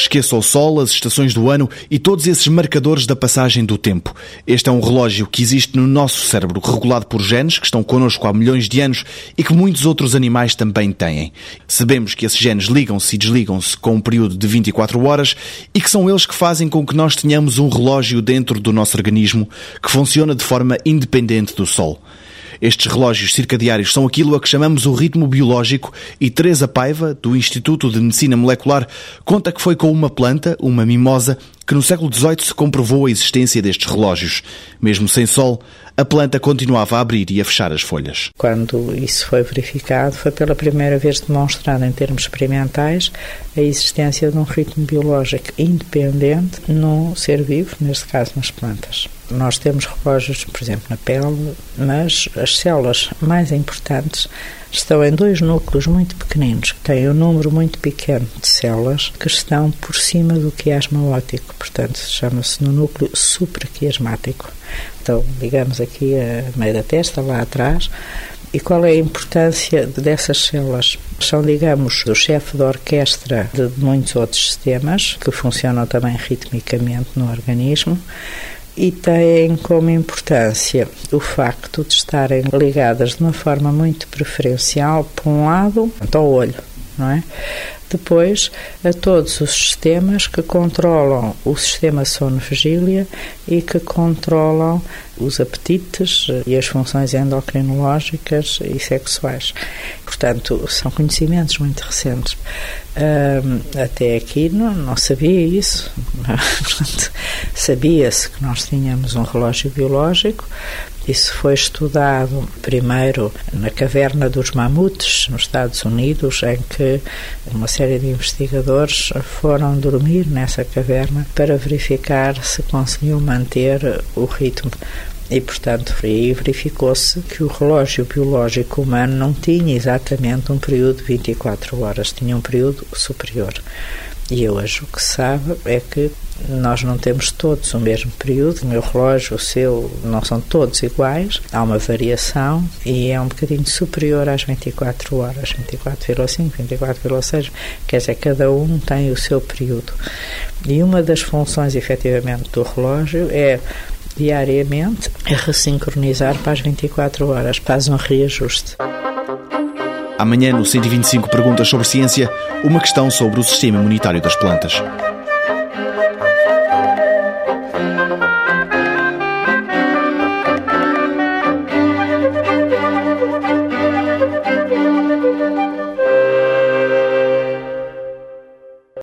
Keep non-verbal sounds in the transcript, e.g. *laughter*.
Esqueça o sol, as estações do ano e todos esses marcadores da passagem do tempo. Este é um relógio que existe no nosso cérebro, regulado por genes que estão connosco há milhões de anos e que muitos outros animais também têm. Sabemos que esses genes ligam-se e desligam-se com um período de 24 horas e que são eles que fazem com que nós tenhamos um relógio dentro do nosso organismo que funciona de forma independente do sol. Estes relógios circadiários são aquilo a que chamamos o ritmo biológico e Teresa Paiva, do Instituto de Medicina Molecular, conta que foi com uma planta, uma mimosa, que no século XVIII se comprovou a existência destes relógios. Mesmo sem sol, a planta continuava a abrir e a fechar as folhas. Quando isso foi verificado, foi pela primeira vez demonstrado em termos experimentais a existência de um ritmo biológico independente num ser vivo, neste caso nas plantas. Nós temos relógios, por exemplo, na pele, mas as células mais importantes estão em dois núcleos muito pequeninos, que têm um número muito pequeno de células que estão por cima do quiasma óptico, portanto, chama-se no núcleo supraquiasmático. Então, ligamos aqui a meio da testa, lá atrás, e qual é a importância dessas células? São, digamos, o chefe da orquestra de muitos outros sistemas que funcionam também ritmicamente no organismo e têm como importância o facto de estarem ligadas de uma forma muito preferencial, por um lado, ao olho, não é? Depois, a todos os sistemas que controlam o sistema sono-vigília e que controlam os apetites e as funções endocrinológicas e sexuais. Portanto, são conhecimentos muito recentes. Até aqui não, não sabia isso. *laughs* Sabia-se que nós tínhamos um relógio biológico. Isso foi estudado primeiro na caverna dos mamutes, nos Estados Unidos, em que uma série de investigadores foram dormir nessa caverna para verificar se conseguiam manter o ritmo. E, portanto, aí verificou-se que o relógio biológico humano não tinha exatamente um período de 24 horas, tinha um período superior. E hoje o que se sabe é que nós não temos todos o mesmo período, o meu relógio, o seu, não são todos iguais, há uma variação e é um bocadinho superior às 24 horas, 24,5, 24,6, quer dizer, cada um tem o seu período. E uma das funções, efetivamente, do relógio é diariamente a ressincronizar para as 24 horas, faz um reajuste. Amanhã, no 125 Perguntas sobre Ciência, uma questão sobre o sistema imunitário das plantas.